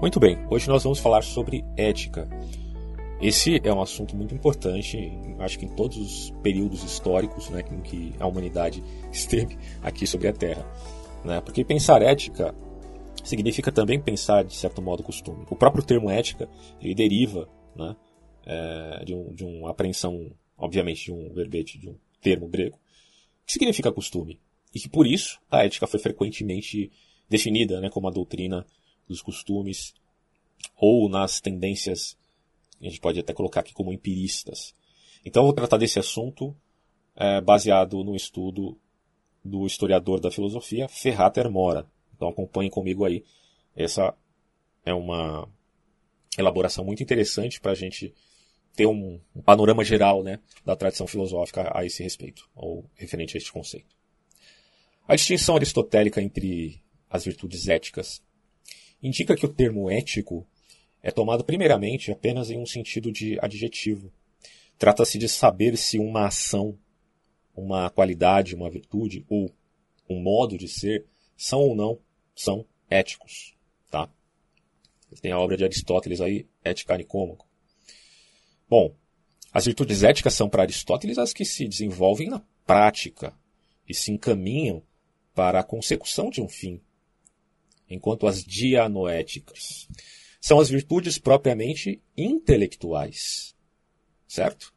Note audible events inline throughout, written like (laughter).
Muito bem, hoje nós vamos falar sobre ética. Esse é um assunto muito importante, acho que em todos os períodos históricos né, em que a humanidade (laughs) esteve aqui sobre a Terra. Né? Porque pensar ética significa também pensar, de certo modo, costume. O próprio termo ética ele deriva né, é, de, um, de uma apreensão, obviamente, de um verbete, de um termo grego, que significa costume. E que por isso a ética foi frequentemente definida né, como a doutrina dos costumes ou nas tendências, a gente pode até colocar aqui como empiristas. Então eu vou tratar desse assunto é, baseado no estudo do historiador da filosofia Ferrater Mora. Então acompanhem comigo aí. Essa é uma elaboração muito interessante para a gente ter um, um, panorama geral né, da tradição filosófica a esse respeito, ou referente a este conceito. A distinção aristotélica entre as virtudes éticas indica que o termo ético é tomado primeiramente apenas em um sentido de adjetivo. Trata-se de saber se uma ação, uma qualidade, uma virtude ou um modo de ser são ou não são éticos, tá? Tem a obra de Aristóteles aí, Ética Nicômaco. Bom, as virtudes éticas são para Aristóteles as que se desenvolvem na prática e se encaminham para a consecução de um fim, enquanto as dianoéticas são as virtudes propriamente intelectuais. Certo?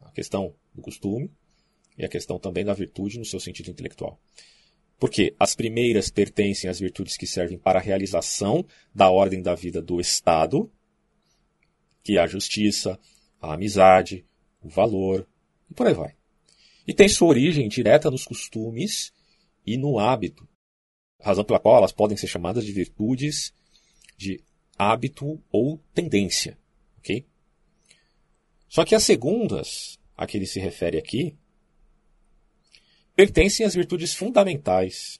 A questão do costume e a questão também da virtude no seu sentido intelectual. Porque as primeiras pertencem às virtudes que servem para a realização da ordem da vida do Estado, que é a justiça, a amizade, o valor, e por aí vai. E tem sua origem direta nos costumes e no hábito, razão pela qual elas podem ser chamadas de virtudes de hábito ou tendência. ok? Só que as segundas, a que ele se refere aqui, pertencem às virtudes fundamentais,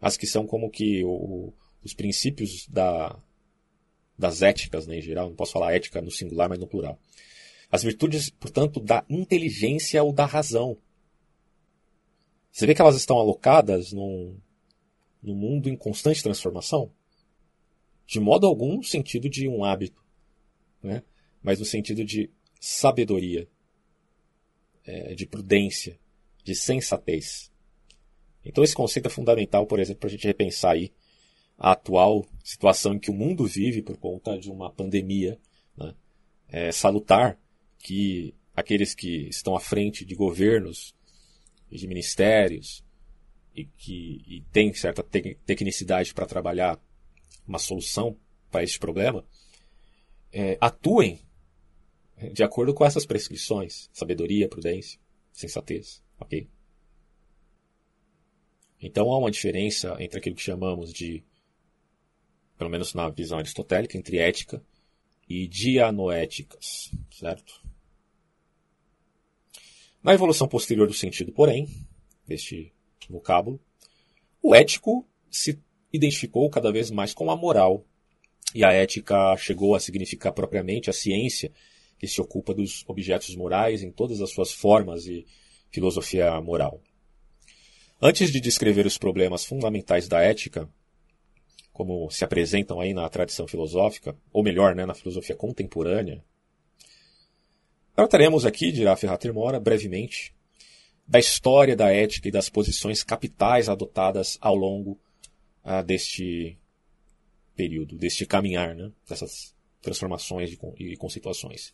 as que são como que o, os princípios da, das éticas né, em geral, não posso falar ética no singular, mas no plural. As virtudes, portanto, da inteligência ou da razão. Você vê que elas estão alocadas num, num mundo em constante transformação? De modo algum sentido de um hábito, né? mas no sentido de sabedoria, é, de prudência, de sensatez. Então esse conceito é fundamental, por exemplo, para a gente repensar aí a atual situação em que o mundo vive por conta de uma pandemia. Né? É salutar que aqueles que estão à frente de governos e de ministérios e que e têm certa tecnicidade para trabalhar uma solução para este problema, é, atuem de acordo com essas prescrições: sabedoria, prudência, sensatez. Ok? Então há uma diferença entre aquilo que chamamos de, pelo menos na visão aristotélica, entre ética e dianoéticas, certo? Na evolução posterior do sentido, porém, deste vocábulo, o ético se identificou cada vez mais com a moral. E a ética chegou a significar propriamente a ciência que se ocupa dos objetos morais em todas as suas formas e filosofia moral. Antes de descrever os problemas fundamentais da ética, como se apresentam aí na tradição filosófica, ou melhor, né, na filosofia contemporânea, trataremos aqui, dirá Ferrater Mora, brevemente, da história da ética e das posições capitais adotadas ao longo ah, deste período, deste caminhar, né? dessas transformações e conceituações.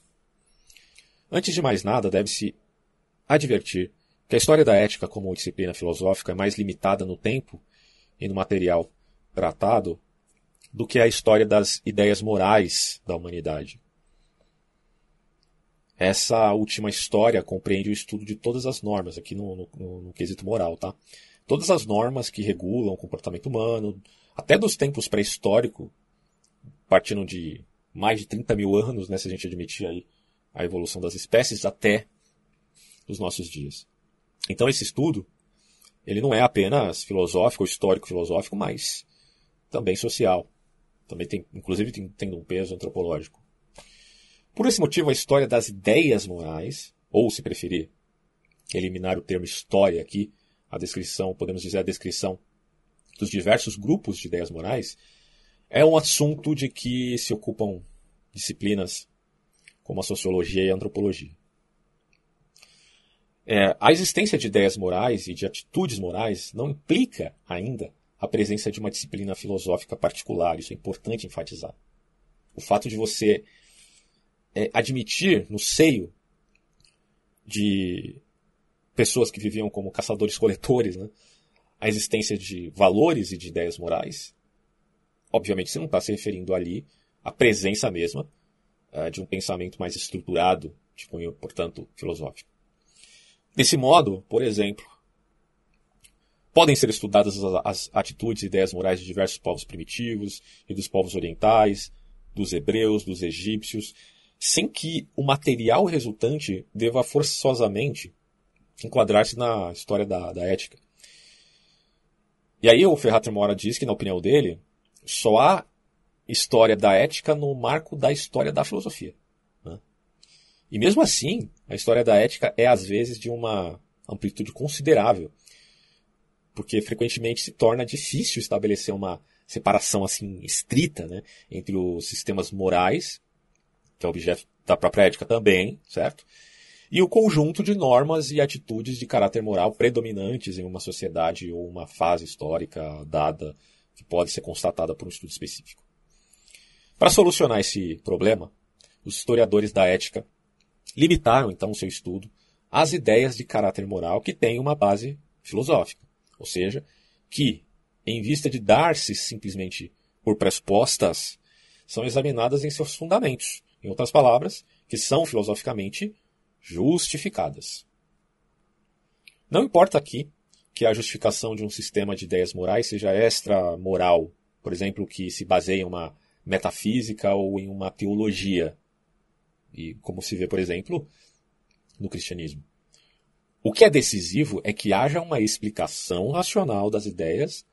Antes de mais nada, deve-se advertir que a história da ética como disciplina filosófica é mais limitada no tempo e no material tratado do que a história das ideias morais da humanidade. Essa última história compreende o estudo de todas as normas, aqui no, no, no quesito moral, tá? todas as normas que regulam o comportamento humano, até dos tempos pré-históricos, partindo de mais de 30 mil anos, né, se a gente admitir aí a evolução das espécies, até os nossos dias. Então esse estudo, ele não é apenas filosófico histórico-filosófico, mas também social. Também tem, inclusive, tem, tendo um peso antropológico. Por esse motivo, a história das ideias morais, ou se preferir, eliminar o termo história aqui, a descrição, podemos dizer a descrição dos diversos grupos de ideias morais, é um assunto de que se ocupam disciplinas como a sociologia e a antropologia. É, a existência de ideias morais e de atitudes morais não implica ainda a presença de uma disciplina filosófica particular. Isso é importante enfatizar. O fato de você é, admitir no seio de pessoas que viviam como caçadores-coletores né, a existência de valores e de ideias morais, obviamente você não está se referindo ali à presença mesma uh, de um pensamento mais estruturado, de cunho, portanto, filosófico. Desse modo, por exemplo, podem ser estudadas as atitudes e ideias morais de diversos povos primitivos e dos povos orientais, dos hebreus, dos egípcios, sem que o material resultante deva forçosamente enquadrar-se na história da, da ética. E aí o Ferrater Mora diz que, na opinião dele, só há história da ética no marco da história da filosofia. Né? E mesmo assim, a história da ética é às vezes de uma amplitude considerável, porque frequentemente se torna difícil estabelecer uma separação assim estrita né, entre os sistemas morais, que é objeto da própria ética também, certo? E o conjunto de normas e atitudes de caráter moral predominantes em uma sociedade ou uma fase histórica dada que pode ser constatada por um estudo específico. Para solucionar esse problema, os historiadores da ética limitaram então seu estudo às ideias de caráter moral que têm uma base filosófica, ou seja, que, em vista de dar-se simplesmente por pressupostas, são examinadas em seus fundamentos, em outras palavras, que são filosoficamente justificadas. Não importa aqui que a justificação de um sistema de ideias morais seja extra-moral, por exemplo, que se baseia em uma metafísica ou em uma teologia. E como se vê, por exemplo, no cristianismo. O que é decisivo é que haja uma explicação racional das ideias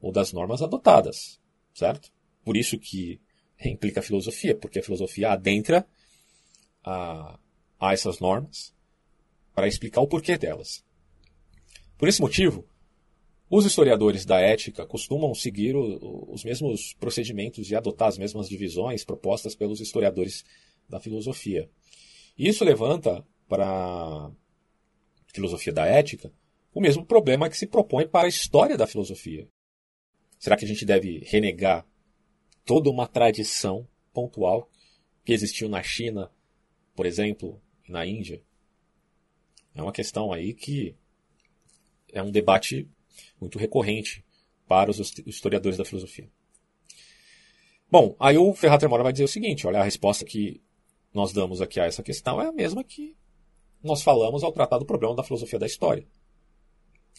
ou das normas adotadas, certo? Por isso que implica a filosofia, porque a filosofia adentra a, a essas normas para explicar o porquê delas. Por esse motivo, os historiadores da ética costumam seguir o, os mesmos procedimentos e adotar as mesmas divisões propostas pelos historiadores da filosofia. E isso levanta para a filosofia da ética o mesmo problema que se propõe para a história da filosofia. Será que a gente deve renegar toda uma tradição pontual que existiu na China, por exemplo, e na Índia? É uma questão aí que é um debate muito recorrente para os historiadores da filosofia. Bom, aí o Ferrat Mora vai dizer o seguinte: olha, a resposta que nós damos aqui a essa questão é a mesma que nós falamos ao tratar do problema da filosofia da história,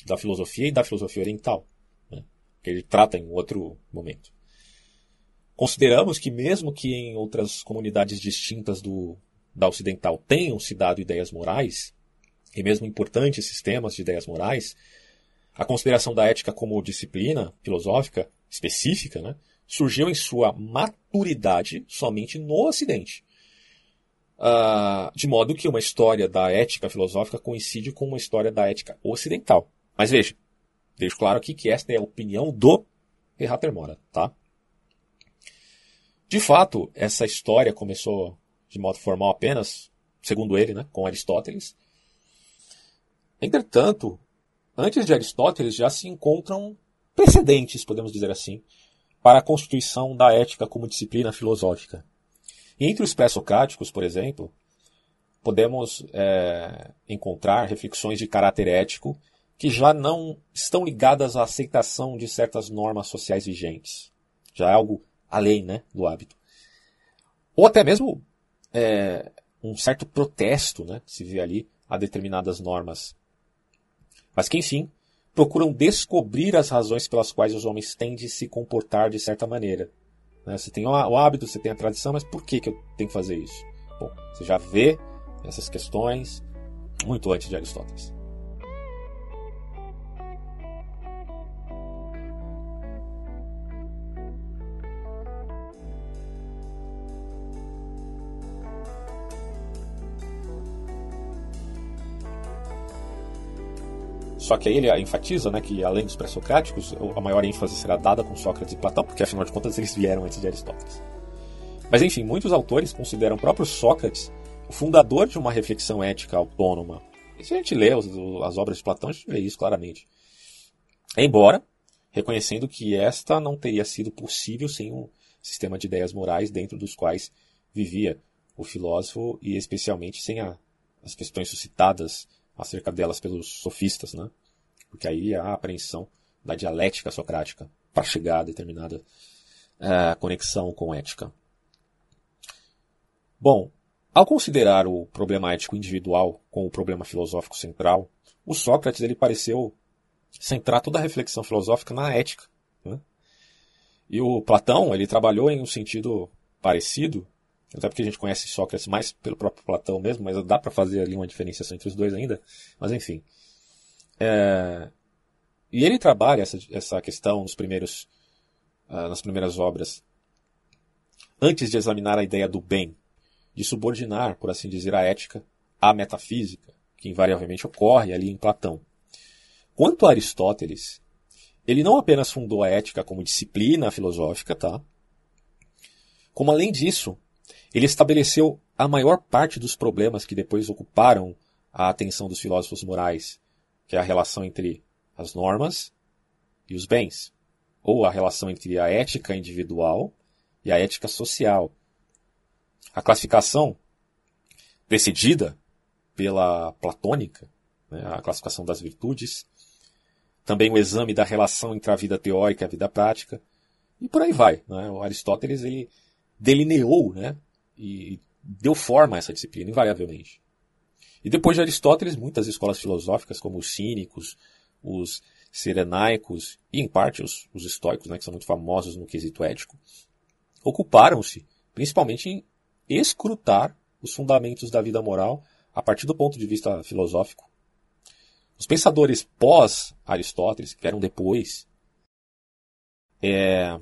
da filosofia e da filosofia oriental, né, que ele trata em outro momento. Consideramos que, mesmo que em outras comunidades distintas do, da ocidental tenham se dado ideias morais, e mesmo importantes sistemas de ideias morais, a consideração da ética como disciplina filosófica específica né, surgiu em sua maturidade somente no Ocidente. Uh, de modo que uma história da ética filosófica coincide com uma história da ética ocidental. Mas veja, deixo claro aqui que esta é a opinião do Errater Mora, tá? De fato, essa história começou de modo formal apenas, segundo ele, né, com Aristóteles. Entretanto, antes de Aristóteles já se encontram precedentes, podemos dizer assim, para a constituição da ética como disciplina filosófica. Entre os pré-socráticos, por exemplo, podemos é, encontrar reflexões de caráter ético que já não estão ligadas à aceitação de certas normas sociais vigentes. Já é algo além né, do hábito. Ou até mesmo é, um certo protesto né, que se vê ali a determinadas normas mas que, enfim, procuram descobrir as razões pelas quais os homens têm de se comportar de certa maneira. Né? Você tem o hábito, você tem a tradição, mas por que, que eu tenho que fazer isso? Bom, você já vê essas questões muito antes de Aristóteles. Só que aí ele enfatiza né, que, além dos pré-socráticos, a maior ênfase será dada com Sócrates e Platão, porque afinal de contas eles vieram antes de Aristóteles. Mas enfim, muitos autores consideram o próprio Sócrates o fundador de uma reflexão ética autônoma. E se a gente lê as obras de Platão, a gente vê isso claramente. Embora reconhecendo que esta não teria sido possível sem um sistema de ideias morais dentro dos quais vivia o filósofo e especialmente sem a, as questões suscitadas acerca delas pelos sofistas, né? Porque aí há a apreensão da dialética socrática para chegar a determinada uh, conexão com ética. Bom, ao considerar o problema ético individual com o problema filosófico central, o Sócrates ele pareceu centrar toda a reflexão filosófica na ética. Né? E o Platão, ele trabalhou em um sentido parecido, até porque a gente conhece Sócrates mais pelo próprio Platão mesmo, mas dá para fazer ali uma diferenciação entre os dois ainda. Mas enfim. É... E ele trabalha essa, essa questão nos primeiros, uh, nas primeiras obras, antes de examinar a ideia do bem, de subordinar, por assim dizer, a ética à metafísica, que invariavelmente ocorre ali em Platão. Quanto a Aristóteles, ele não apenas fundou a ética como disciplina filosófica, tá? Como além disso, ele estabeleceu a maior parte dos problemas que depois ocuparam a atenção dos filósofos morais, que é a relação entre as normas e os bens, ou a relação entre a ética individual e a ética social. A classificação precedida pela platônica, né, a classificação das virtudes, também o exame da relação entre a vida teórica e a vida prática, e por aí vai. Né? O Aristóteles ele delineou né? E deu forma a essa disciplina, invariavelmente. E depois de Aristóteles, muitas escolas filosóficas, como os cínicos, os serenaicos e, em parte, os, os estoicos, né, que são muito famosos no quesito ético, ocuparam-se principalmente em escrutar os fundamentos da vida moral a partir do ponto de vista filosófico os pensadores pós-Aristóteles, que eram depois, é,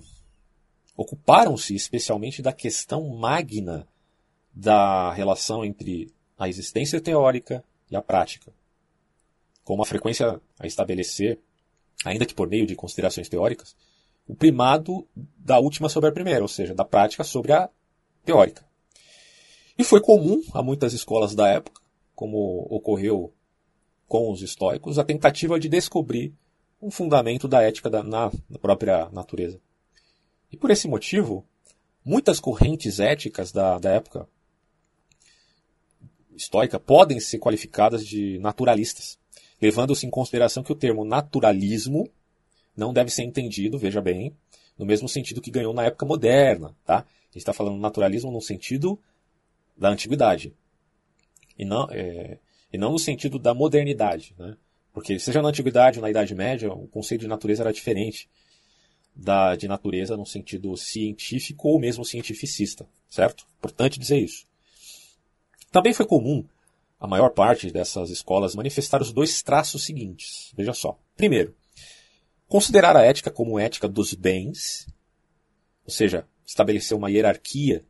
ocuparam-se especialmente da questão magna da relação entre a existência teórica e a prática, com uma frequência a estabelecer, ainda que por meio de considerações teóricas, o primado da última sobre a primeira, ou seja, da prática sobre a teórica. E foi comum a muitas escolas da época, como ocorreu com os estoicos a tentativa de descobrir um fundamento da ética da, na, na própria natureza. E por esse motivo, muitas correntes éticas da, da época estoica podem ser qualificadas de naturalistas, levando-se em consideração que o termo naturalismo não deve ser entendido, veja bem, no mesmo sentido que ganhou na época moderna. Tá? A gente está falando naturalismo no sentido da antiguidade. E não, é, e não no sentido da modernidade, né? Porque seja na antiguidade ou na Idade Média, o conceito de natureza era diferente da de natureza no sentido científico ou mesmo cientificista, certo? Importante dizer isso. Também foi comum a maior parte dessas escolas manifestar os dois traços seguintes. Veja só. Primeiro, considerar a ética como ética dos bens, ou seja, estabelecer uma hierarquia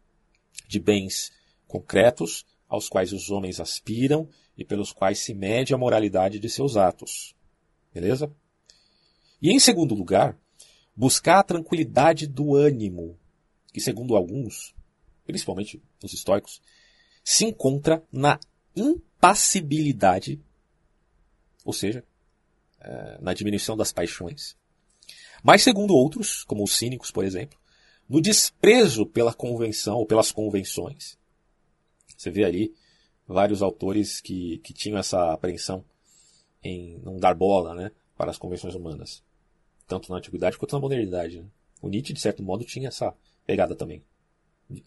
de bens concretos aos quais os homens aspiram e pelos quais se mede a moralidade de seus atos. Beleza? E em segundo lugar, buscar a tranquilidade do ânimo, que segundo alguns, principalmente os estoicos, se encontra na impassibilidade, ou seja, é, na diminuição das paixões. Mas segundo outros, como os cínicos, por exemplo, no desprezo pela convenção ou pelas convenções. Você vê ali vários autores que, que tinham essa apreensão em não dar bola né, para as convenções humanas, tanto na antiguidade quanto na modernidade. Né? O Nietzsche, de certo modo, tinha essa pegada também.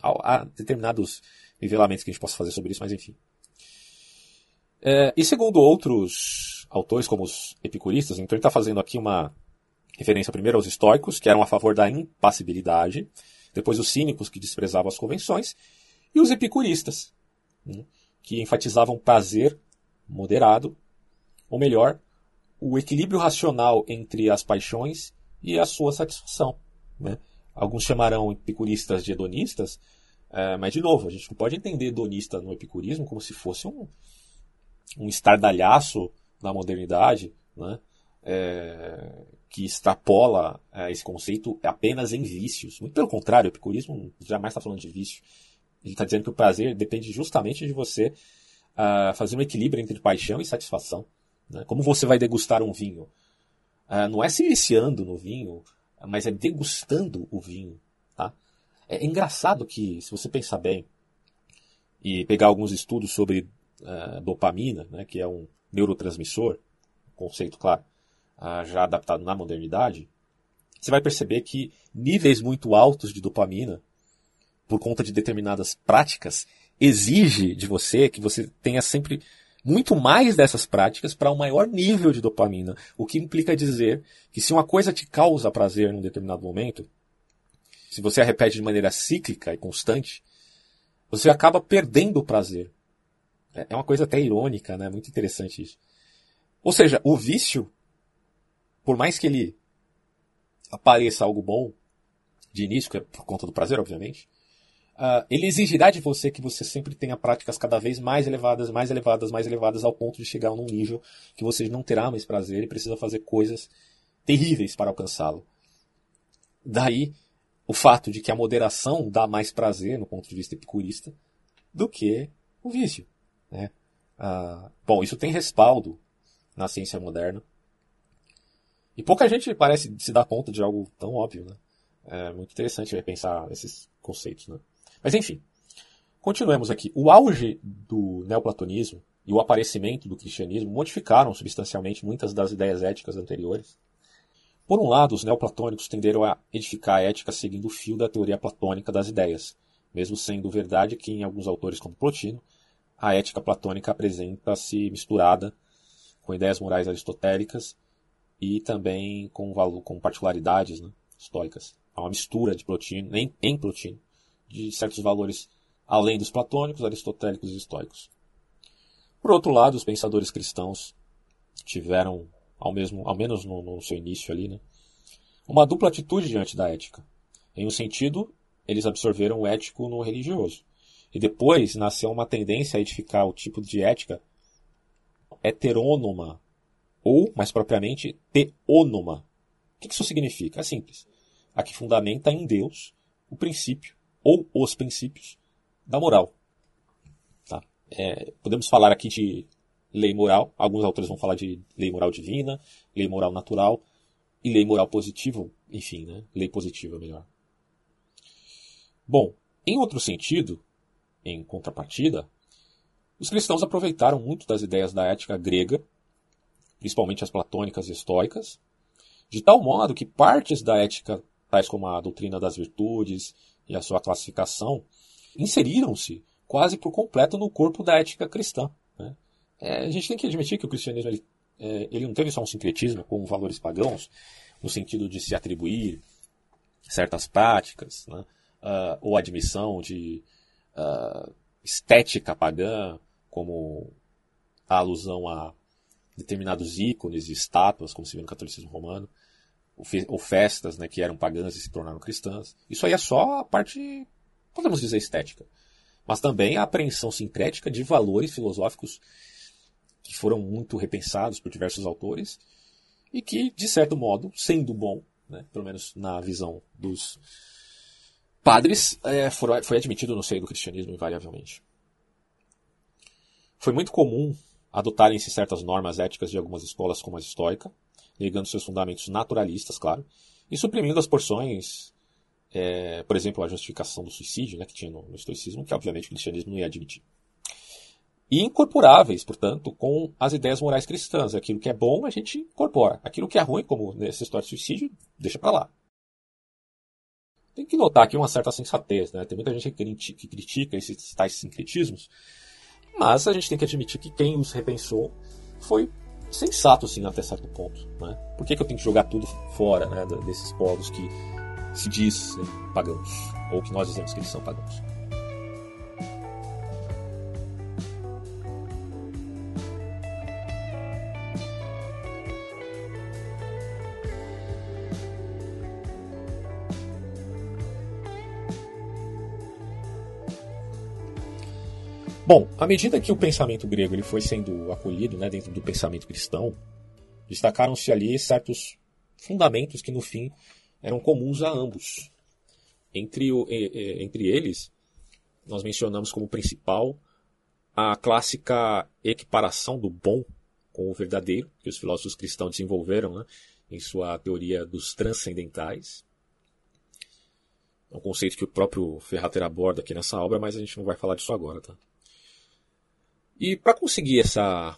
Há, determinados nivelamentos que a gente possa fazer sobre isso, mas enfim. É, e segundo outros autores, como os epicuristas, então ele está fazendo aqui uma referência primeiro aos estoicos, que eram a favor da impassibilidade, depois os cínicos, que desprezavam as convenções, e os epicuristas, né, que enfatizavam prazer moderado, ou melhor, o equilíbrio racional entre as paixões e a sua satisfação. Né? Alguns chamarão epicuristas de hedonistas, é, mas, de novo, a gente não pode entender hedonista no epicurismo como se fosse um, um estardalhaço na modernidade, né, é, que extrapola é, esse conceito apenas em vícios. Muito pelo contrário, o epicurismo jamais está falando de vício. Ele está dizendo que o prazer depende justamente de você uh, fazer um equilíbrio entre paixão e satisfação. Né? Como você vai degustar um vinho? Uh, não é se viciando no vinho, mas é degustando o vinho. Tá? É engraçado que, se você pensar bem e pegar alguns estudos sobre uh, dopamina, né, que é um neurotransmissor, conceito, claro, já adaptado na modernidade, você vai perceber que níveis muito altos de dopamina por conta de determinadas práticas, exige de você que você tenha sempre muito mais dessas práticas para um maior nível de dopamina, o que implica dizer que se uma coisa te causa prazer num determinado momento, se você a repete de maneira cíclica e constante, você acaba perdendo o prazer. É, é uma coisa até irônica, né? Muito interessante isso. Ou seja, o vício, por mais que ele apareça algo bom de início, que é por conta do prazer, obviamente, Uh, ele exigirá de você que você sempre tenha práticas cada vez mais elevadas, mais elevadas, mais elevadas, ao ponto de chegar num nível que você não terá mais prazer e precisa fazer coisas terríveis para alcançá-lo. Daí o fato de que a moderação dá mais prazer, no ponto de vista epicurista, do que o vício. Né? Uh, bom, isso tem respaldo na ciência moderna. E pouca gente parece se dar conta de algo tão óbvio. Né? É muito interessante repensar esses conceitos. Né? Mas enfim, continuemos aqui. O auge do neoplatonismo e o aparecimento do cristianismo modificaram substancialmente muitas das ideias éticas anteriores. Por um lado, os neoplatônicos tenderam a edificar a ética seguindo o fio da teoria platônica das ideias, mesmo sendo verdade que em alguns autores como Plotino, a ética platônica apresenta-se misturada com ideias morais aristotélicas e também com, com particularidades né, históricas. Há uma mistura de Plotino, em, em Plotino de certos valores além dos platônicos, aristotélicos e estoicos. Por outro lado, os pensadores cristãos tiveram, ao, mesmo, ao menos no, no seu início ali, né, uma dupla atitude diante da ética. Em um sentido, eles absorveram o ético no religioso. E depois nasceu uma tendência a edificar o tipo de ética heterônoma, ou, mais propriamente, teônoma. O que isso significa? É simples. A que fundamenta em Deus o princípio ou os princípios da moral. Tá? É, podemos falar aqui de lei moral, alguns autores vão falar de lei moral divina, lei moral natural e lei moral positiva, enfim, né? lei positiva melhor. Bom, em outro sentido, em contrapartida, os cristãos aproveitaram muito das ideias da ética grega, principalmente as platônicas e estoicas, de tal modo que partes da ética, tais como a doutrina das virtudes e a sua classificação inseriram-se quase por completo no corpo da ética cristã. Né? É, a gente tem que admitir que o cristianismo ele, é, ele não teve só um sincretismo com valores pagãos, no sentido de se atribuir certas práticas, né? uh, ou admissão de uh, estética pagã, como a alusão a determinados ícones e estátuas, como se vê no catolicismo romano, ou festas né, que eram pagãs e se tornaram cristãs. Isso aí é só a parte, podemos dizer, estética. Mas também a apreensão sincrética de valores filosóficos que foram muito repensados por diversos autores e que, de certo modo, sendo bom, né, pelo menos na visão dos padres, é, foi admitido no seio do cristianismo invariavelmente. Foi muito comum adotarem-se certas normas éticas de algumas escolas como a estoica, negando seus fundamentos naturalistas, claro, e suprimindo as porções, é, por exemplo, a justificação do suicídio, né, que tinha no, no estoicismo, que obviamente o cristianismo não ia admitir. E incorporáveis, portanto, com as ideias morais cristãs. Aquilo que é bom, a gente incorpora. Aquilo que é ruim, como nessa história de suicídio, deixa para lá. Tem que notar aqui uma certa sensatez, né? Tem muita gente que critica esses tais sincretismos, mas a gente tem que admitir que quem os repensou foi sensato, assim, até certo ponto. Né? Por que, que eu tenho que jogar tudo fora né, desses povos que se diz pagãos? Ou que nós dizemos que eles são pagãos? Bom, à medida que o pensamento grego ele foi sendo acolhido né, dentro do pensamento cristão, destacaram-se ali certos fundamentos que, no fim, eram comuns a ambos. Entre, o, entre eles, nós mencionamos como principal a clássica equiparação do bom com o verdadeiro, que os filósofos cristãos desenvolveram né, em sua teoria dos transcendentais. É um conceito que o próprio Ferrater aborda aqui nessa obra, mas a gente não vai falar disso agora. Tá? E para conseguir essa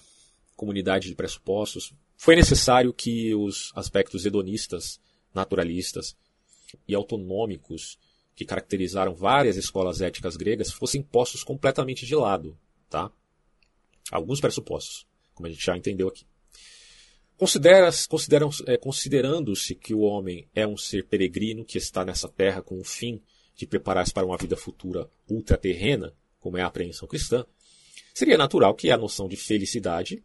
comunidade de pressupostos, foi necessário que os aspectos hedonistas, naturalistas e autonômicos que caracterizaram várias escolas éticas gregas fossem postos completamente de lado, tá? Alguns pressupostos, como a gente já entendeu aqui. É, Considerando-se que o homem é um ser peregrino que está nessa terra com o fim de preparar-se para uma vida futura ultraterrena, como é a apreensão cristã, seria natural que a noção de felicidade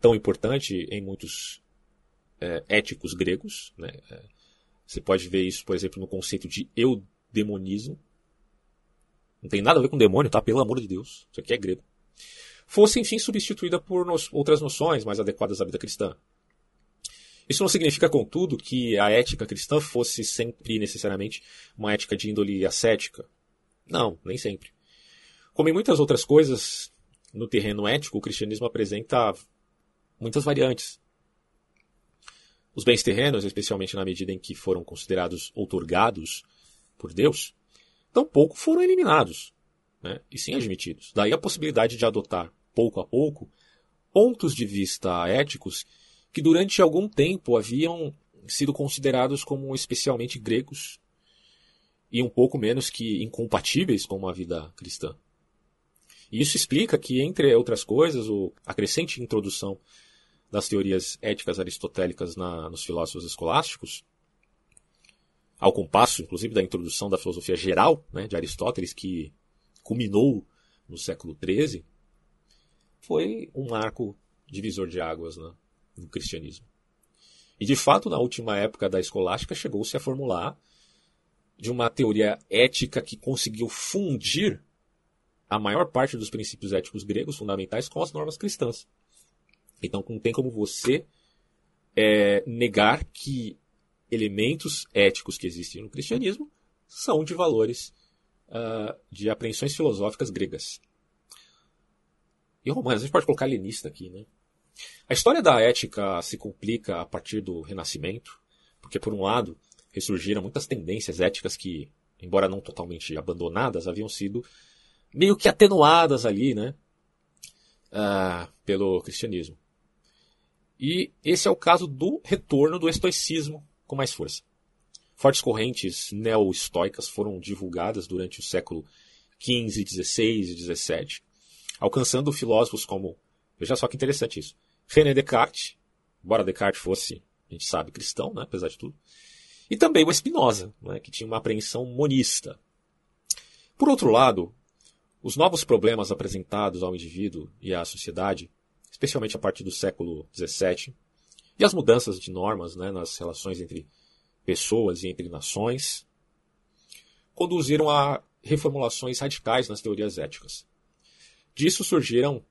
tão importante em muitos é, éticos gregos. Né? É, você pode ver isso, por exemplo, no conceito de eudemonismo. Não tem nada a ver com demônio, tá? Pelo amor de Deus. Isso aqui é grego. Fosse, enfim, substituída por no outras noções mais adequadas à vida cristã. Isso não significa, contudo, que a ética cristã fosse sempre necessariamente uma ética de índole ascética. Não, nem sempre. Como em muitas outras coisas, no terreno ético, o cristianismo apresenta muitas variantes. Os bens terrenos, especialmente na medida em que foram considerados outorgados por Deus, tampouco foram eliminados, né, e sim admitidos. Daí a possibilidade de adotar, pouco a pouco, pontos de vista éticos que durante algum tempo haviam sido considerados como especialmente gregos e um pouco menos que incompatíveis com uma vida cristã. E isso explica que, entre outras coisas, a crescente introdução das teorias éticas aristotélicas na, nos filósofos escolásticos, ao compasso, inclusive, da introdução da filosofia geral né, de Aristóteles, que culminou no século XIII, foi um marco divisor de águas né, no cristianismo. E, de fato, na última época da escolástica, chegou-se a formular de uma teoria ética que conseguiu fundir a maior parte dos princípios éticos gregos fundamentais com as normas cristãs. Então não tem como você é, negar que elementos éticos que existem no cristianismo são de valores uh, de apreensões filosóficas gregas. E romanas, a gente pode colocar helenista aqui, né? A história da ética se complica a partir do Renascimento, porque, por um lado, ressurgiram muitas tendências éticas que, embora não totalmente abandonadas, haviam sido meio que atenuadas ali, né? Uh, pelo cristianismo. E esse é o caso do retorno do estoicismo com mais força. Fortes correntes neo-estoicas foram divulgadas durante o século XV, XVI e XVII, alcançando filósofos como, veja só que interessante isso, René Descartes, embora Descartes fosse, a gente sabe, cristão, né, apesar de tudo, e também o Spinoza, né, que tinha uma apreensão monista. Por outro lado, os novos problemas apresentados ao indivíduo e à sociedade especialmente a partir do século XVII, e as mudanças de normas né, nas relações entre pessoas e entre nações, conduziram a reformulações radicais nas teorias éticas. Disso surgiram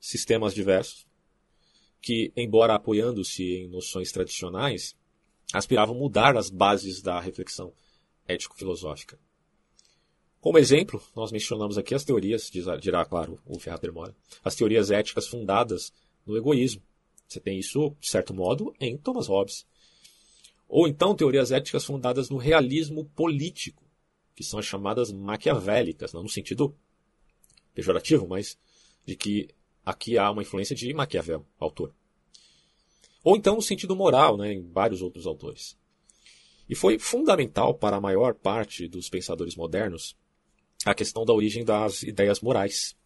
sistemas diversos que, embora apoiando-se em noções tradicionais, aspiravam mudar as bases da reflexão ético-filosófica. Como exemplo, nós mencionamos aqui as teorias, dirá, claro, o Ferrater Mora, as teorias éticas fundadas no egoísmo. Você tem isso, de certo modo, em Thomas Hobbes. Ou então teorias éticas fundadas no realismo político, que são as chamadas maquiavélicas, não no sentido pejorativo, mas de que aqui há uma influência de Maquiavel, autor. Ou então no sentido moral, né, em vários outros autores. E foi fundamental para a maior parte dos pensadores modernos a questão da origem das ideias morais.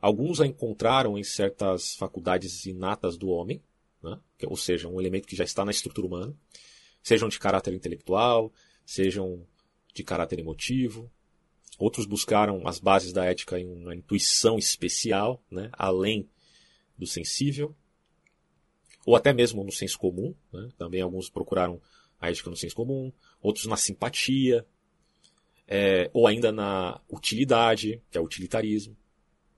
Alguns a encontraram em certas faculdades inatas do homem, né? ou seja, um elemento que já está na estrutura humana, sejam de caráter intelectual, sejam de caráter emotivo. Outros buscaram as bases da ética em uma intuição especial, né? além do sensível, ou até mesmo no senso comum. Né? Também alguns procuraram a ética no senso comum, outros na simpatia, é, ou ainda na utilidade, que é o utilitarismo,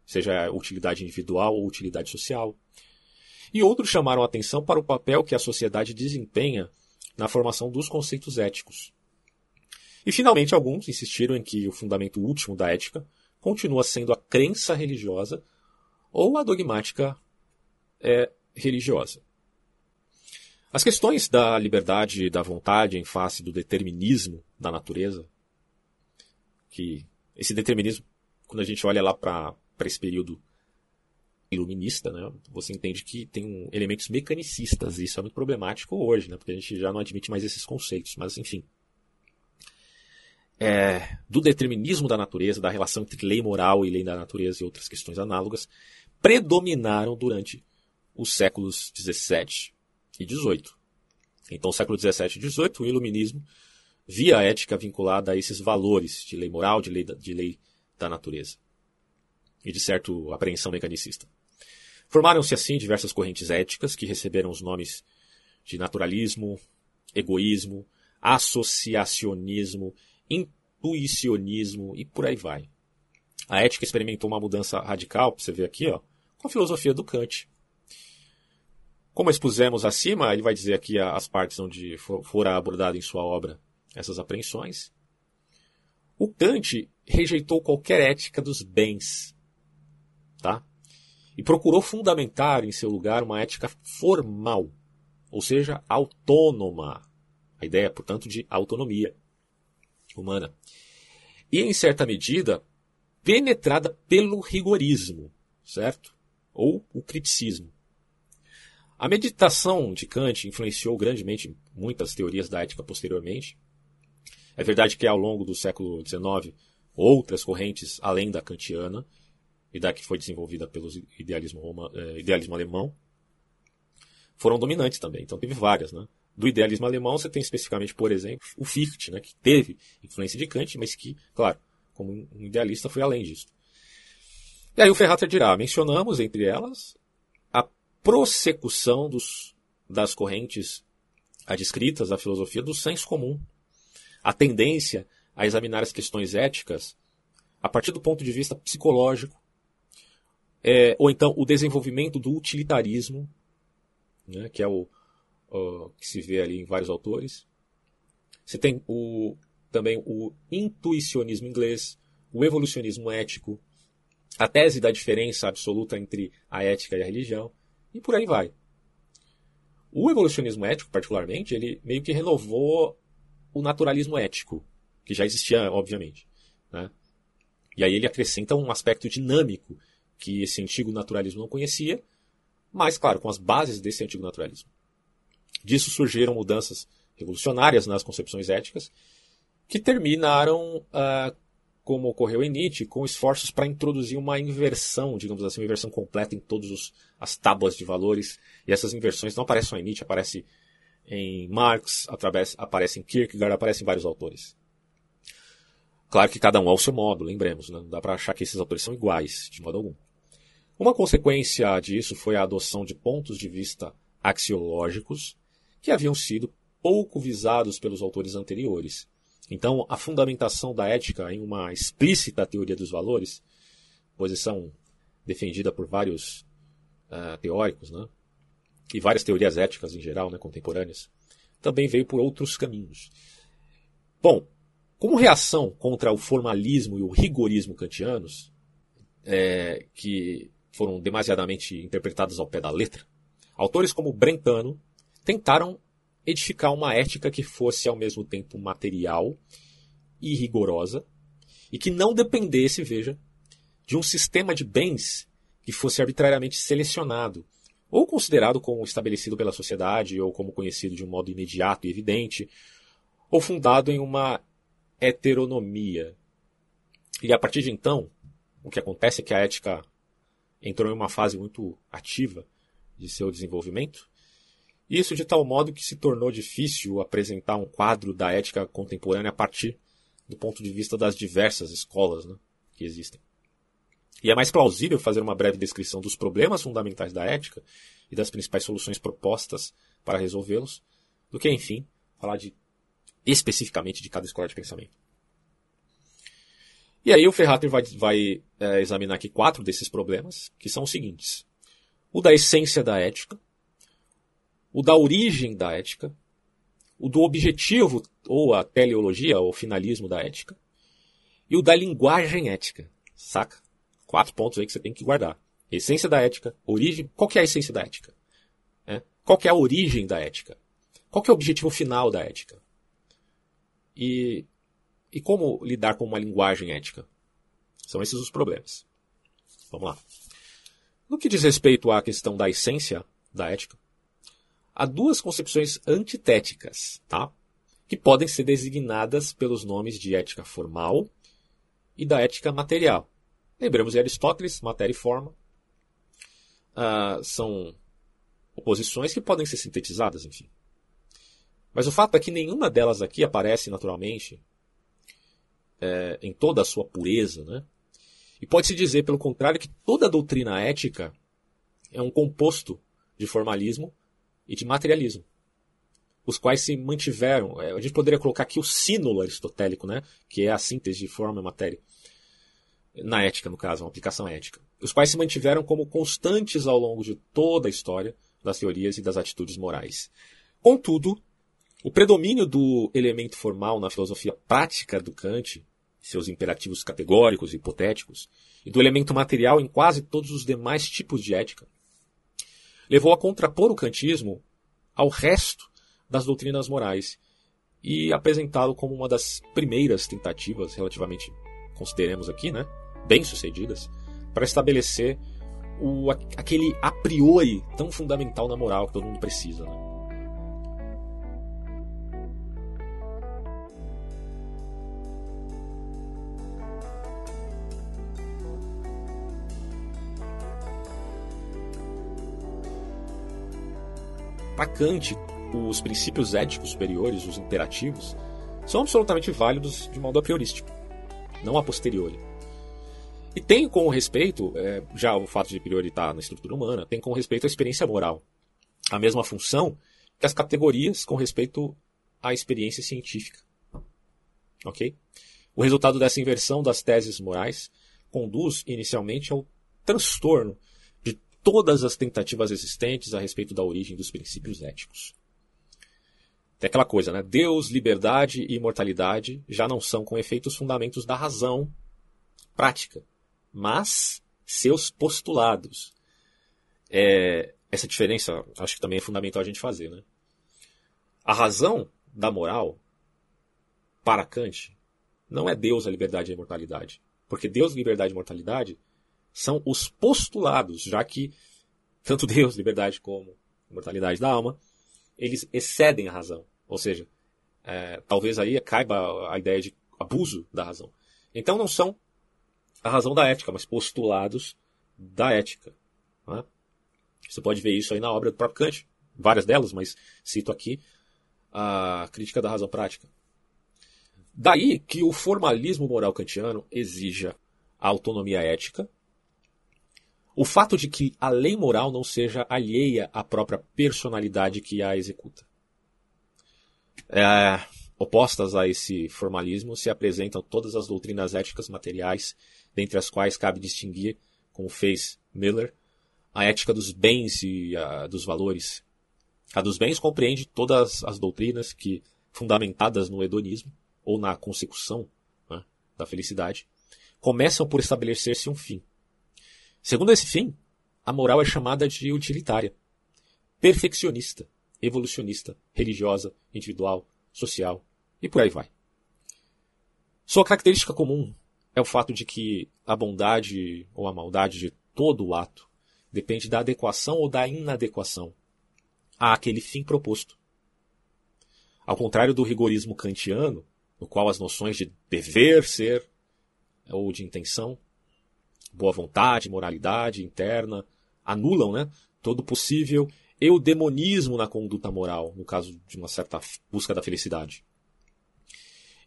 seja utilidade individual ou utilidade social. e outros chamaram atenção para o papel que a sociedade desempenha na formação dos conceitos éticos. E finalmente alguns insistiram em que o fundamento último da ética continua sendo a crença religiosa ou a dogmática é, religiosa. As questões da liberdade e da vontade em face do determinismo da natureza, que esse determinismo, quando a gente olha lá para esse período iluminista, né, você entende que tem elementos mecanicistas, e isso é muito problemático hoje, né, porque a gente já não admite mais esses conceitos, mas enfim. É, do determinismo da natureza, da relação entre lei moral e lei da natureza e outras questões análogas, predominaram durante os séculos 17 e 18. Então, século 17 e 18, o iluminismo via a ética vinculada a esses valores de lei moral, de lei da, de lei da natureza e de certo apreensão mecanicista. Formaram-se assim diversas correntes éticas que receberam os nomes de naturalismo, egoísmo, associacionismo, intuicionismo e por aí vai. A ética experimentou uma mudança radical, você vê aqui, ó, com a filosofia do Kant. Como expusemos acima, ele vai dizer aqui as partes onde fora abordado em sua obra essas apreensões. O Kant rejeitou qualquer ética dos bens, tá? e procurou fundamentar em seu lugar uma ética formal, ou seja, autônoma. A ideia, portanto, de autonomia humana. E, em certa medida, penetrada pelo rigorismo, certo? Ou o criticismo. A meditação de Kant influenciou grandemente muitas teorias da ética posteriormente. É verdade que ao longo do século XIX, outras correntes além da kantiana e da que foi desenvolvida pelo idealismo, é, idealismo alemão, foram dominantes também. Então teve várias, né? Do idealismo alemão você tem especificamente, por exemplo, o Fichte, né, que teve influência de Kant, mas que, claro, como um idealista foi além disso. E aí o Ferrater dirá, mencionamos entre elas a prossecução dos, das correntes adscritas à filosofia do senso comum, a tendência a examinar as questões éticas a partir do ponto de vista psicológico, é, ou então o desenvolvimento do utilitarismo, né, que é o, o, que se vê ali em vários autores. Você tem o, também o intuicionismo inglês, o evolucionismo ético, a tese da diferença absoluta entre a ética e a religião, e por aí vai. O evolucionismo ético, particularmente, ele meio que renovou o naturalismo ético, que já existia, obviamente. Né? E aí ele acrescenta um aspecto dinâmico que esse antigo naturalismo não conhecia, mas, claro, com as bases desse antigo naturalismo. Disso surgiram mudanças revolucionárias nas concepções éticas, que terminaram, uh, como ocorreu em Nietzsche, com esforços para introduzir uma inversão, digamos assim, uma inversão completa em todas as tábuas de valores. E essas inversões não aparecem só em Nietzsche, aparecem em Marx, através, aparecem em Kierkegaard, aparecem em vários autores. Claro que cada um ao seu modo, lembremos, né? não dá para achar que esses autores são iguais, de modo algum. Uma consequência disso foi a adoção de pontos de vista axiológicos que haviam sido pouco visados pelos autores anteriores. Então, a fundamentação da ética em uma explícita teoria dos valores, posição defendida por vários uh, teóricos, né? E várias teorias éticas em geral, né, contemporâneas, também veio por outros caminhos. Bom, como reação contra o formalismo e o rigorismo kantianos, é, que foram demasiadamente interpretadas ao pé da letra, autores como Brentano tentaram edificar uma ética que fosse ao mesmo tempo material e rigorosa e que não dependesse, veja, de um sistema de bens que fosse arbitrariamente selecionado ou considerado como estabelecido pela sociedade ou como conhecido de um modo imediato e evidente, ou fundado em uma heteronomia. E a partir de então, o que acontece é que a ética entrou em uma fase muito ativa de seu desenvolvimento. Isso de tal modo que se tornou difícil apresentar um quadro da ética contemporânea a partir do ponto de vista das diversas escolas né, que existem. E é mais plausível fazer uma breve descrição dos problemas fundamentais da ética e das principais soluções propostas para resolvê-los, do que, enfim, falar de especificamente de cada escola de pensamento. E aí o Ferrater vai, vai é, examinar aqui quatro desses problemas, que são os seguintes. o da essência da ética, o da origem da ética, o do objetivo, ou a teleologia, ou finalismo da ética, e o da linguagem ética. Saca? Quatro pontos aí que você tem que guardar. Essência da ética, origem. Qual que é a essência da ética? É? Qual que é a origem da ética? Qual que é o objetivo final da ética? E, e como lidar com uma linguagem ética? São esses os problemas. Vamos lá. No que diz respeito à questão da essência da ética, há duas concepções antitéticas, tá? que podem ser designadas pelos nomes de ética formal e da ética material. Lembramos de Aristóteles, matéria e forma. Uh, são oposições que podem ser sintetizadas, enfim. Mas o fato é que nenhuma delas aqui aparece naturalmente é, em toda a sua pureza, né? E pode-se dizer, pelo contrário, que toda doutrina ética é um composto de formalismo e de materialismo, os quais se mantiveram. É, a gente poderia colocar aqui o sínulo aristotélico, né? que é a síntese de forma e matéria, na ética, no caso, uma aplicação ética, os quais se mantiveram como constantes ao longo de toda a história das teorias e das atitudes morais. Contudo, o predomínio do elemento formal na filosofia prática do Kant seus imperativos categóricos e hipotéticos, e do elemento material em quase todos os demais tipos de ética, levou a contrapor o kantismo ao resto das doutrinas morais e apresentá-lo como uma das primeiras tentativas, relativamente, consideremos aqui, né, bem-sucedidas, para estabelecer o, aquele a priori tão fundamental na moral que todo mundo precisa. Né? Para Kant, os princípios éticos superiores, os imperativos, são absolutamente válidos de modo a priorístico, não a posteriori. E tem com respeito, é, já o fato de priori estar na estrutura humana, tem com respeito à experiência moral a mesma função que as categorias com respeito à experiência científica. Ok? O resultado dessa inversão das teses morais conduz inicialmente ao transtorno todas as tentativas existentes a respeito da origem dos princípios éticos. Tem aquela coisa, né? Deus, liberdade e imortalidade já não são com efeitos fundamentos da razão prática, mas seus postulados. É, essa diferença acho que também é fundamental a gente fazer, né? A razão da moral para Kant não é Deus, a liberdade e a imortalidade. Porque Deus, liberdade e imortalidade são os postulados, já que tanto (laughs) Deus, liberdade como imortalidade da alma, eles excedem a razão. Ou seja, é, talvez aí caiba a ideia de abuso da razão. Então não são a razão da ética, mas postulados da ética. Né? Você pode ver isso aí na obra do próprio Kant, várias delas, mas cito aqui a crítica da razão prática. Daí que o formalismo moral kantiano exija a autonomia ética o fato de que a lei moral não seja alheia à própria personalidade que a executa. É, opostas a esse formalismo se apresentam todas as doutrinas éticas materiais, dentre as quais cabe distinguir, como fez Miller, a ética dos bens e a dos valores. A dos bens compreende todas as doutrinas que, fundamentadas no hedonismo ou na consecução né, da felicidade, começam por estabelecer-se um fim, Segundo esse fim, a moral é chamada de utilitária, perfeccionista, evolucionista, religiosa, individual, social e por aí vai. Sua característica comum é o fato de que a bondade ou a maldade de todo o ato depende da adequação ou da inadequação àquele fim proposto. Ao contrário do rigorismo kantiano, no qual as noções de dever ser ou de intenção boa vontade, moralidade interna, anulam né, todo possível eudemonismo na conduta moral, no caso de uma certa busca da felicidade.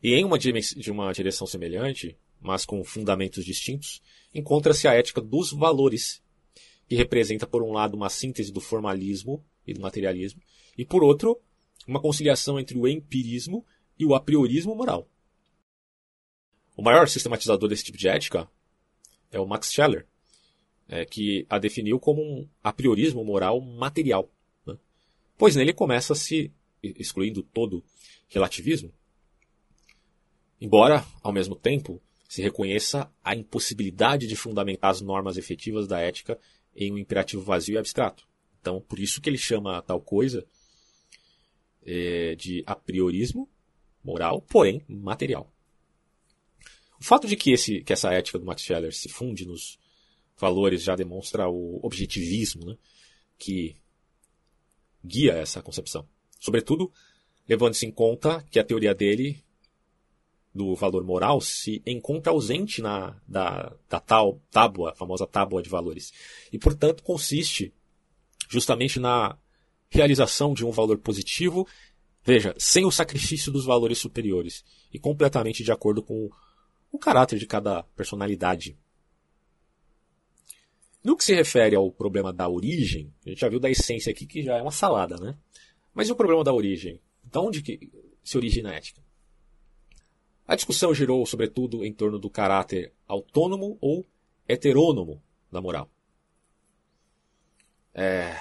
E em uma, de uma direção semelhante, mas com fundamentos distintos, encontra-se a ética dos valores, que representa, por um lado, uma síntese do formalismo e do materialismo, e, por outro, uma conciliação entre o empirismo e o apriorismo moral. O maior sistematizador desse tipo de ética é o Max Scheller, é, que a definiu como um apriorismo moral material. Né? Pois nele começa se, excluindo todo relativismo, embora, ao mesmo tempo, se reconheça a impossibilidade de fundamentar as normas efetivas da ética em um imperativo vazio e abstrato. Então, por isso que ele chama tal coisa é, de apriorismo moral, porém material. O fato de que, esse, que essa ética do Max Scheller se funde nos valores já demonstra o objetivismo né, que guia essa concepção. Sobretudo, levando-se em conta que a teoria dele do valor moral se encontra ausente na da, da tal tábua, a famosa tábua de valores. E, portanto, consiste justamente na realização de um valor positivo, veja, sem o sacrifício dos valores superiores e completamente de acordo com o caráter de cada personalidade. No que se refere ao problema da origem, a gente já viu da essência aqui que já é uma salada, né? Mas e o problema da origem? De onde que se origina a ética? A discussão girou, sobretudo, em torno do caráter autônomo ou heterônomo da moral. É,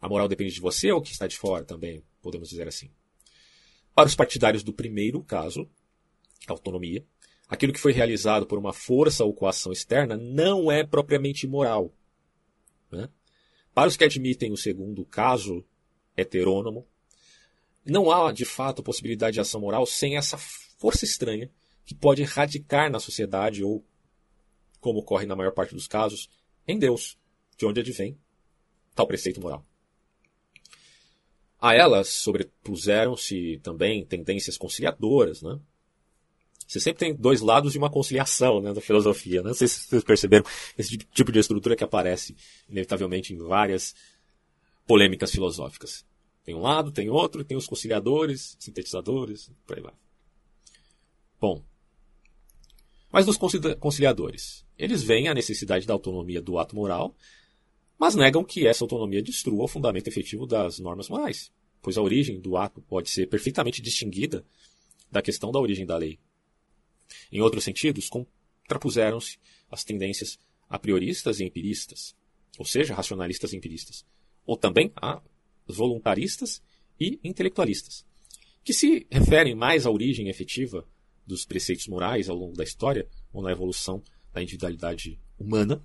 a moral depende de você ou que está de fora também, podemos dizer assim. Para os partidários do primeiro caso, autonomia, aquilo que foi realizado por uma força ou coação externa não é propriamente moral. Né? Para os que admitem o segundo caso, heterônomo, não há de fato possibilidade de ação moral sem essa força estranha que pode radicar na sociedade ou, como ocorre na maior parte dos casos, em Deus, de onde advém tal preceito moral. A elas sobrepuseram-se também tendências conciliadoras, né? Você sempre tem dois lados de uma conciliação né, da filosofia. Né? Não sei se vocês perceberam esse tipo de estrutura que aparece, inevitavelmente, em várias polêmicas filosóficas. Tem um lado, tem outro, tem os conciliadores, sintetizadores, por aí vai. Bom, mas dos conciliadores, eles veem a necessidade da autonomia do ato moral, mas negam que essa autonomia destrua o fundamento efetivo das normas morais, pois a origem do ato pode ser perfeitamente distinguida da questão da origem da lei. Em outros sentidos, contrapuseram-se as tendências a prioristas e empiristas, ou seja, racionalistas e empiristas, ou também a voluntaristas e intelectualistas, que se referem mais à origem efetiva dos preceitos morais ao longo da história ou na evolução da individualidade humana,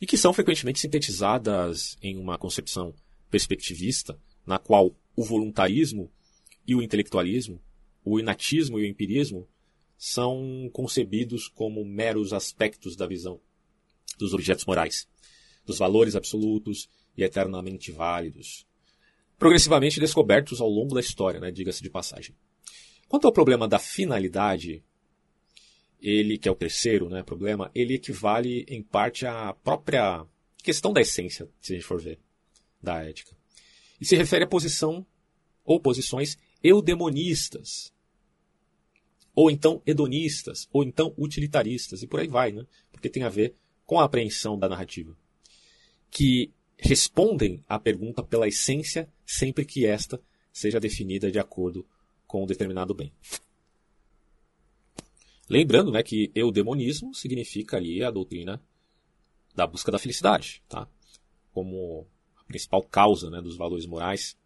e que são frequentemente sintetizadas em uma concepção perspectivista, na qual o voluntarismo e o intelectualismo, o inatismo e o empirismo são concebidos como meros aspectos da visão dos objetos morais, dos valores absolutos e eternamente válidos, progressivamente descobertos ao longo da história, né, diga-se de passagem. Quanto ao problema da finalidade, ele, que é o terceiro né, problema, ele equivale em parte à própria questão da essência, se a gente for ver, da ética. E se refere à posição ou posições eudemonistas, ou então hedonistas, ou então utilitaristas, e por aí vai, né? porque tem a ver com a apreensão da narrativa, que respondem à pergunta pela essência sempre que esta seja definida de acordo com um determinado bem. Lembrando né, que eudemonismo significa ali a doutrina da busca da felicidade, tá? como a principal causa né, dos valores morais,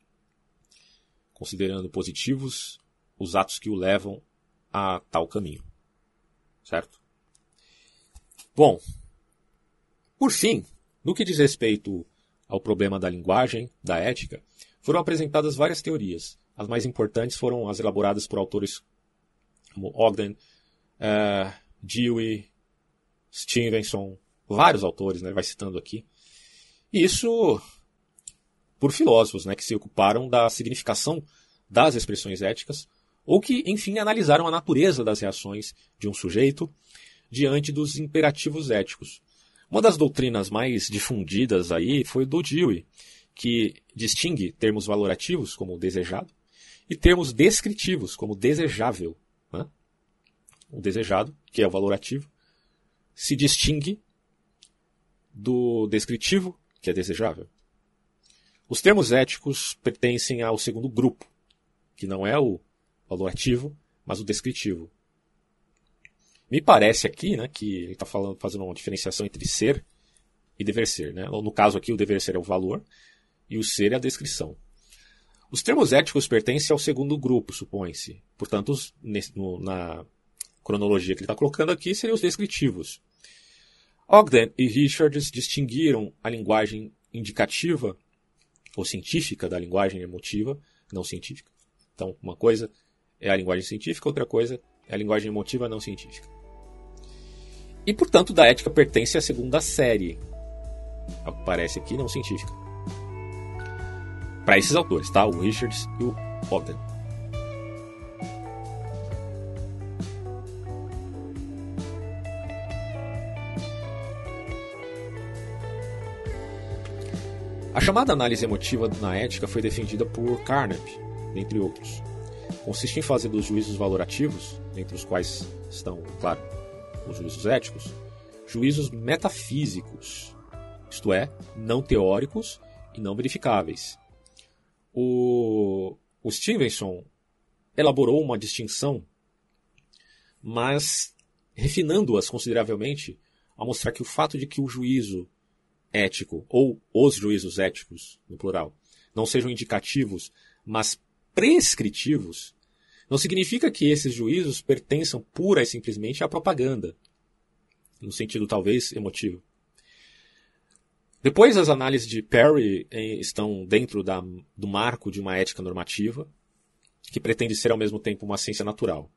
considerando positivos os atos que o levam a tal caminho. Certo? Bom, por fim, no que diz respeito ao problema da linguagem, da ética, foram apresentadas várias teorias, as mais importantes foram as elaboradas por autores como Ogden, uh, Dewey, Stevenson, vários autores, né, vai citando aqui. E isso por filósofos né, que se ocuparam da significação das expressões éticas, ou que, enfim, analisaram a natureza das reações de um sujeito diante dos imperativos éticos. Uma das doutrinas mais difundidas aí foi do Dewey, que distingue termos valorativos, como desejado, e termos descritivos, como desejável. Né? O desejado, que é o valorativo, se distingue do descritivo, que é desejável. Os termos éticos pertencem ao segundo grupo, que não é o valorativo, mas o descritivo. Me parece aqui né, que ele está fazendo uma diferenciação entre ser e dever ser. Né? No caso aqui, o dever ser é o valor e o ser é a descrição. Os termos éticos pertencem ao segundo grupo, supõe-se. Portanto, na cronologia que ele está colocando aqui, seriam os descritivos. Ogden e Richards distinguiram a linguagem indicativa ou científica da linguagem emotiva, não científica. Então, uma coisa é a linguagem científica, outra coisa é a linguagem emotiva não científica. E, portanto, da ética pertence à segunda série, ao que parece aqui, não científica para esses autores, tá? O Richards e o Ogden. A chamada análise emotiva na ética foi defendida por Carnap, dentre outros. Consiste em fazer dos juízos valorativos, dentre os quais estão, claro, os juízos éticos, juízos metafísicos, isto é, não teóricos e não verificáveis, o, o Stevenson elaborou uma distinção, mas refinando-as consideravelmente ao mostrar que o fato de que o juízo ético, ou os juízos éticos, no plural, não sejam indicativos, mas prescritivos, não significa que esses juízos pertençam pura e simplesmente à propaganda, no sentido talvez emotivo. Depois, as análises de Perry eh, estão dentro da, do marco de uma ética normativa, que pretende ser ao mesmo tempo uma ciência natural.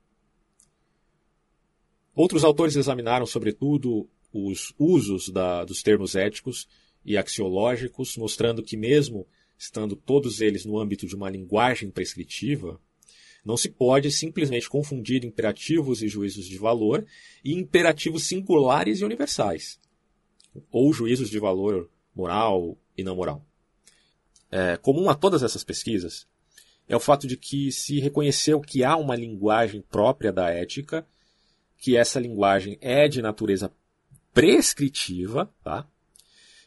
Outros autores examinaram, sobretudo, os usos da, dos termos éticos e axiológicos, mostrando que, mesmo estando todos eles no âmbito de uma linguagem prescritiva, não se pode simplesmente confundir imperativos e juízos de valor e imperativos singulares e universais, ou juízos de valor moral e não moral. É, comum a todas essas pesquisas é o fato de que se reconheceu que há uma linguagem própria da ética, que essa linguagem é de natureza prescritiva, tá?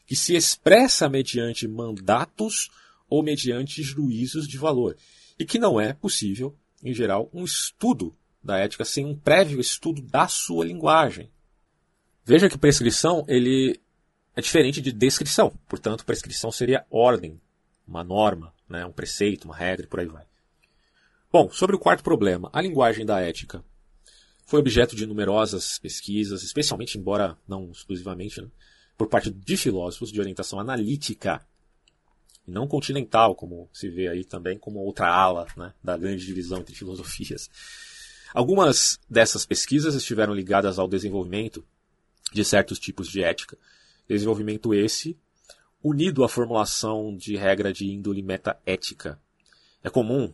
Que se expressa mediante mandatos ou mediante juízos de valor, e que não é possível, em geral, um estudo da ética sem um prévio estudo da sua linguagem. Veja que prescrição ele é diferente de descrição. Portanto, prescrição seria ordem, uma norma, né, um preceito, uma regra e por aí vai. Bom, sobre o quarto problema, a linguagem da ética foi objeto de numerosas pesquisas, especialmente, embora não exclusivamente, né, por parte de filósofos de orientação analítica e não continental, como se vê aí também como outra ala né, da grande divisão entre filosofias. Algumas dessas pesquisas estiveram ligadas ao desenvolvimento de certos tipos de ética, Desenvolvimento esse unido à formulação de regra de índole metaética. É comum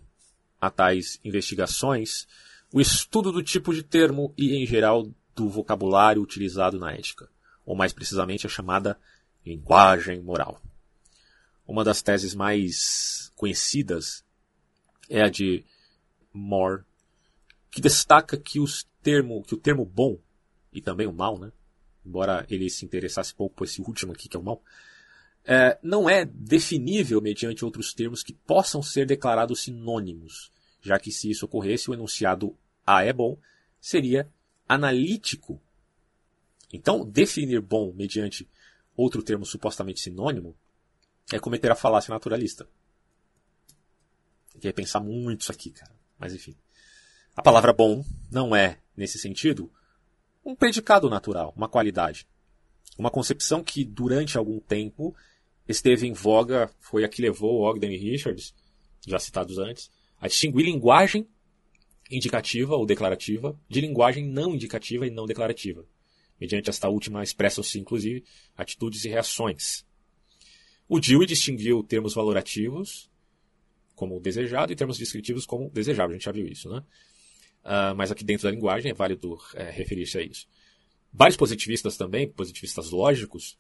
a tais investigações o estudo do tipo de termo e, em geral, do vocabulário utilizado na ética, ou mais precisamente a chamada linguagem moral. Uma das teses mais conhecidas é a de Moore, que destaca que, os termo, que o termo bom e também o mal, né, embora ele se interessasse pouco por esse último aqui, que é o mal, é, não é definível mediante outros termos que possam ser declarados sinônimos, já que se isso ocorresse, o enunciado A é bom seria analítico. Então, definir bom mediante outro termo supostamente sinônimo é cometer a falácia naturalista. Tem que pensar muito isso aqui, cara. Mas enfim. A palavra bom não é, nesse sentido, um predicado natural, uma qualidade. Uma concepção que, durante algum tempo, esteve em voga, foi a que levou Ogden e Richards, já citados antes, a distinguir linguagem indicativa ou declarativa de linguagem não indicativa e não declarativa. Mediante esta última expressam-se, inclusive, atitudes e reações. O Dewey distinguiu termos valorativos como desejado e termos descritivos como desejável. A gente já viu isso, né? Uh, mas aqui dentro da linguagem é válido é, referir-se a isso. Vários positivistas também, positivistas lógicos,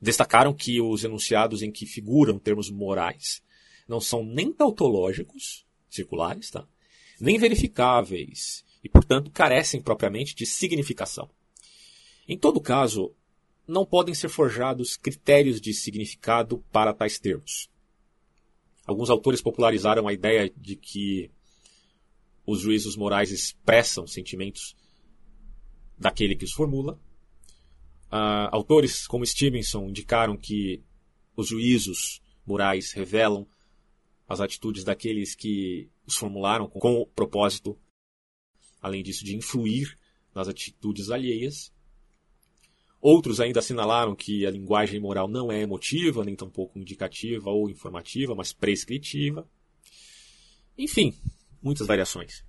destacaram que os enunciados em que figuram termos morais não são nem tautológicos, circulares, tá? nem verificáveis, e, portanto, carecem propriamente de significação. Em todo caso, não podem ser forjados critérios de significado para tais termos. Alguns autores popularizaram a ideia de que os juízos morais expressam sentimentos daquele que os formula. Uh, autores como Stevenson indicaram que os juízos morais revelam as atitudes daqueles que os formularam com, o propósito, além disso, de influir nas atitudes alheias. Outros ainda assinalaram que a linguagem moral não é emotiva, nem tampouco indicativa ou informativa, mas prescritiva. Enfim, muitas variações.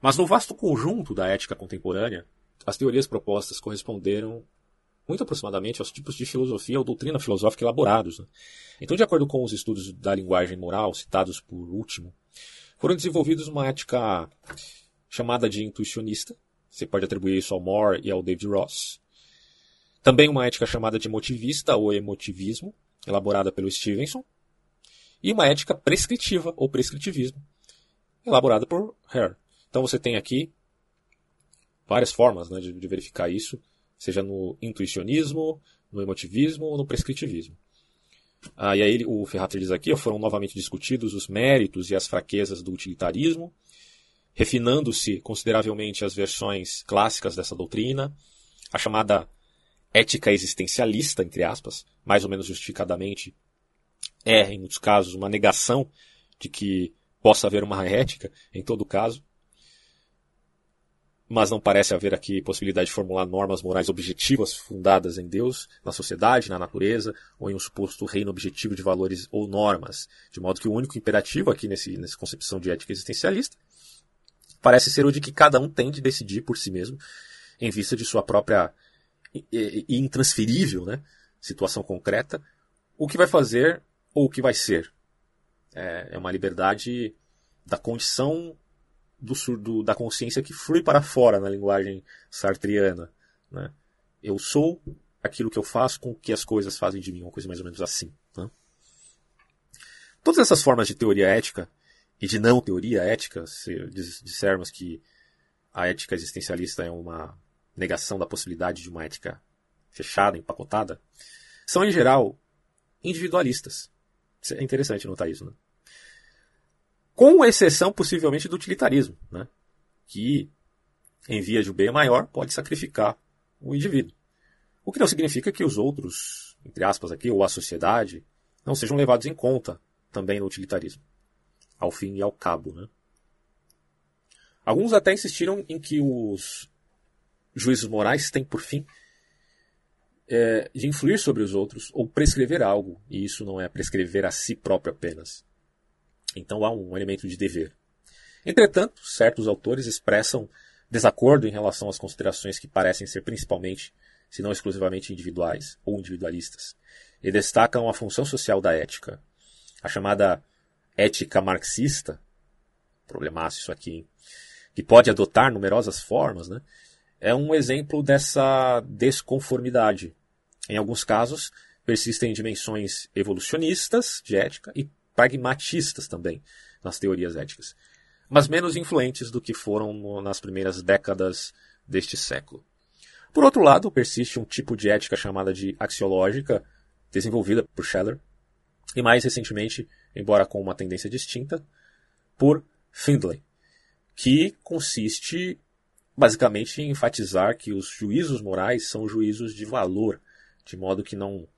Mas no vasto conjunto da ética contemporânea, as teorias propostas corresponderam muito aproximadamente aos tipos de filosofia ou doutrina filosófica elaborados. Né? Então, de acordo com os estudos da linguagem moral, citados por último, foram desenvolvidos uma ética chamada de intuicionista. Você pode atribuir isso ao Moore e ao David Ross. Também uma ética chamada de emotivista ou emotivismo, elaborada pelo Stevenson. E uma ética prescritiva ou prescritivismo, elaborada por Hare. Então você tem aqui várias formas né, de, de verificar isso seja no intuicionismo, no emotivismo ou no prescritivismo. Ah, e aí o Ferrater diz aqui, foram novamente discutidos os méritos e as fraquezas do utilitarismo, refinando-se consideravelmente as versões clássicas dessa doutrina, a chamada ética existencialista, entre aspas, mais ou menos justificadamente, é, em muitos casos, uma negação de que possa haver uma ética, em todo caso, mas não parece haver aqui possibilidade de formular normas morais objetivas fundadas em Deus, na sociedade, na natureza, ou em um suposto reino objetivo de valores ou normas. De modo que o único imperativo aqui nesse, nessa concepção de ética existencialista parece ser o de que cada um tem de decidir por si mesmo, em vista de sua própria e intransferível né, situação concreta, o que vai fazer ou o que vai ser. É, é uma liberdade da condição do, da consciência que flui para fora na linguagem sartriana. Né? Eu sou aquilo que eu faço com que as coisas fazem de mim, uma coisa mais ou menos assim. Né? Todas essas formas de teoria ética e de não teoria ética, se dissermos que a ética existencialista é uma negação da possibilidade de uma ética fechada, empacotada, são em geral individualistas. É interessante notar isso, né? com exceção possivelmente do utilitarismo, né? que, em via de um bem maior, pode sacrificar o indivíduo. O que não significa que os outros, entre aspas aqui, ou a sociedade, não sejam levados em conta também no utilitarismo, ao fim e ao cabo. Né? Alguns até insistiram em que os juízos morais têm por fim é, de influir sobre os outros ou prescrever algo, e isso não é prescrever a si próprio apenas, então há um elemento de dever. Entretanto, certos autores expressam desacordo em relação às considerações que parecem ser principalmente, se não exclusivamente individuais ou individualistas, e destacam a função social da ética. A chamada ética marxista, problemaço isso aqui, que pode adotar numerosas formas, né, é um exemplo dessa desconformidade. Em alguns casos, persistem dimensões evolucionistas de ética e pragmatistas também nas teorias éticas, mas menos influentes do que foram nas primeiras décadas deste século. Por outro lado, persiste um tipo de ética chamada de axiológica, desenvolvida por Scheller, e mais recentemente, embora com uma tendência distinta, por Findlay, que consiste basicamente enfatizar que os juízos morais são juízos de valor, de modo que não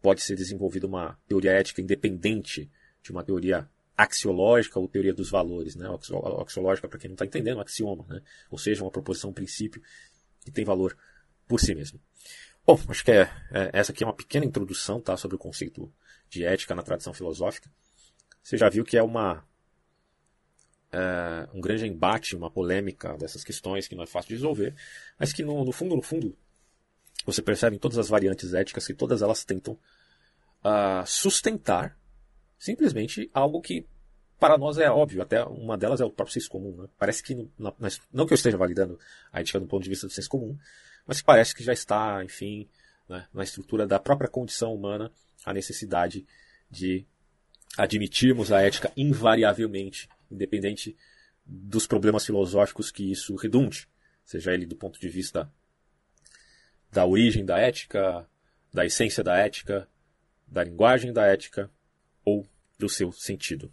pode ser desenvolvida uma teoria ética independente de uma teoria axiológica ou teoria dos valores, né? Axiológica, para quem não está entendendo, um axioma, né? Ou seja, uma proposição, um princípio que tem valor por si mesmo. Bom, acho que é, é, essa aqui é uma pequena introdução, tá? Sobre o conceito de ética na tradição filosófica. Você já viu que é uma é, um grande embate, uma polêmica dessas questões que não é fácil de resolver, mas que no, no fundo, no fundo, você percebe em todas as variantes éticas que todas elas tentam uh, sustentar simplesmente algo que para nós é óbvio, até uma delas é o próprio senso comum. Né? Parece que, na, não que eu esteja validando a ética do ponto de vista do senso comum, mas que parece que já está, enfim, né, na estrutura da própria condição humana a necessidade de admitirmos a ética invariavelmente, independente dos problemas filosóficos que isso redunde, seja ele do ponto de vista da origem da ética, da essência da ética, da linguagem da ética, ou do seu sentido.